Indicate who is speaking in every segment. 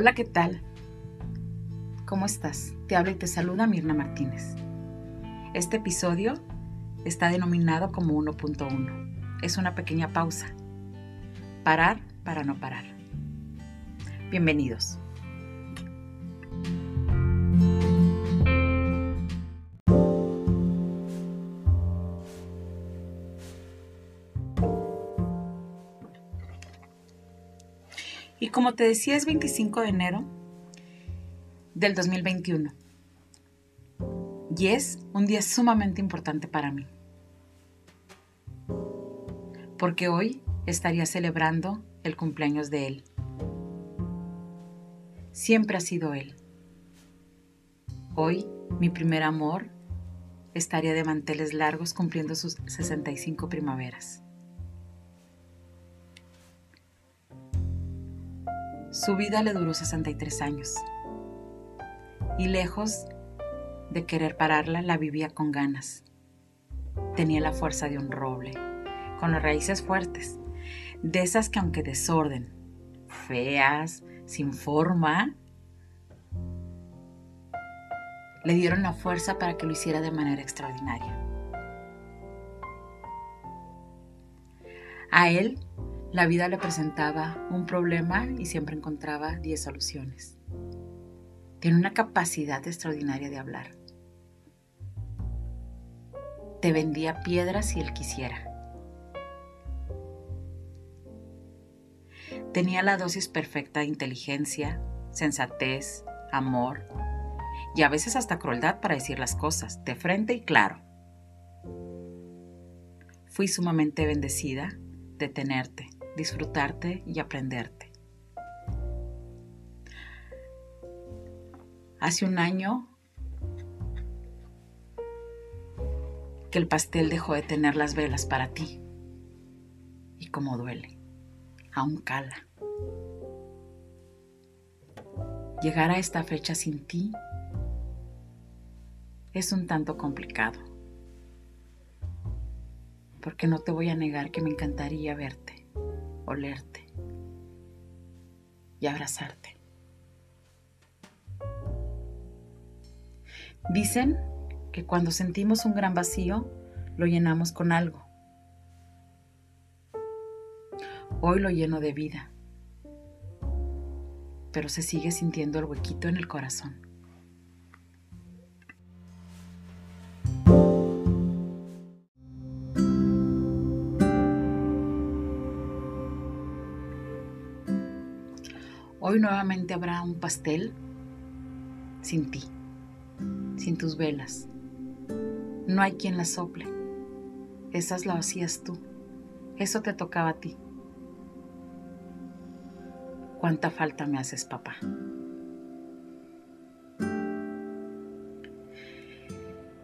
Speaker 1: Hola, ¿qué tal? ¿Cómo estás? Te habla y te saluda Mirna Martínez. Este episodio está denominado como 1.1. Es una pequeña pausa. Parar para no parar. Bienvenidos. Como te decía, es 25 de enero del 2021. Y es un día sumamente importante para mí. Porque hoy estaría celebrando el cumpleaños de él. Siempre ha sido él. Hoy, mi primer amor, estaría de manteles largos cumpliendo sus 65 primaveras. Su vida le duró 63 años. Y lejos de querer pararla, la vivía con ganas. Tenía la fuerza de un roble, con las raíces fuertes, de esas que aunque desorden, feas, sin forma, le dieron la fuerza para que lo hiciera de manera extraordinaria. A él la vida le presentaba un problema y siempre encontraba 10 soluciones. Tiene una capacidad extraordinaria de hablar. Te vendía piedras si él quisiera. Tenía la dosis perfecta de inteligencia, sensatez, amor y a veces hasta crueldad para decir las cosas, de frente y claro. Fui sumamente bendecida de tenerte disfrutarte y aprenderte. Hace un año que el pastel dejó de tener las velas para ti. Y cómo duele, aún cala. Llegar a esta fecha sin ti es un tanto complicado, porque no te voy a negar que me encantaría verte olerte y abrazarte. Dicen que cuando sentimos un gran vacío, lo llenamos con algo. Hoy lo lleno de vida, pero se sigue sintiendo el huequito en el corazón. Hoy nuevamente habrá un pastel sin ti, sin tus velas. No hay quien la sople. Esas las hacías tú. Eso te tocaba a ti. ¿Cuánta falta me haces, papá?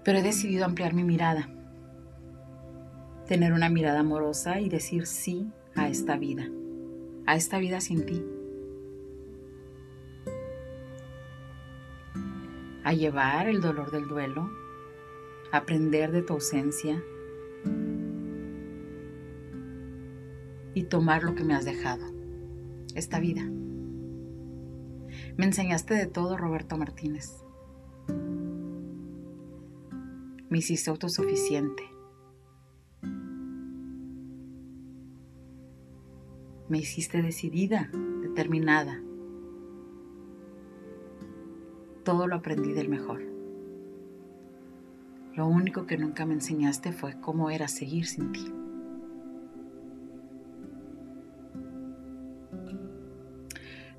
Speaker 1: Pero he decidido ampliar mi mirada, tener una mirada amorosa y decir sí a esta vida, a esta vida sin ti. A llevar el dolor del duelo, aprender de tu ausencia y tomar lo que me has dejado, esta vida. Me enseñaste de todo, Roberto Martínez. Me hiciste autosuficiente. Me hiciste decidida, determinada todo lo aprendí del mejor. Lo único que nunca me enseñaste fue cómo era seguir sin ti.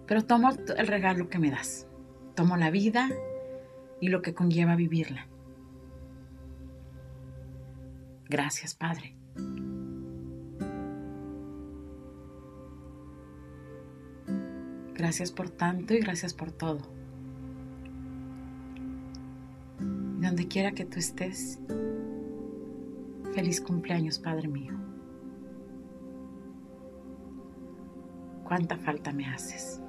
Speaker 1: Pero tomo el regalo que me das. Tomo la vida y lo que conlleva vivirla. Gracias, Padre. Gracias por tanto y gracias por todo. Donde quiera que tú estés, feliz cumpleaños, Padre mío. Cuánta falta me haces.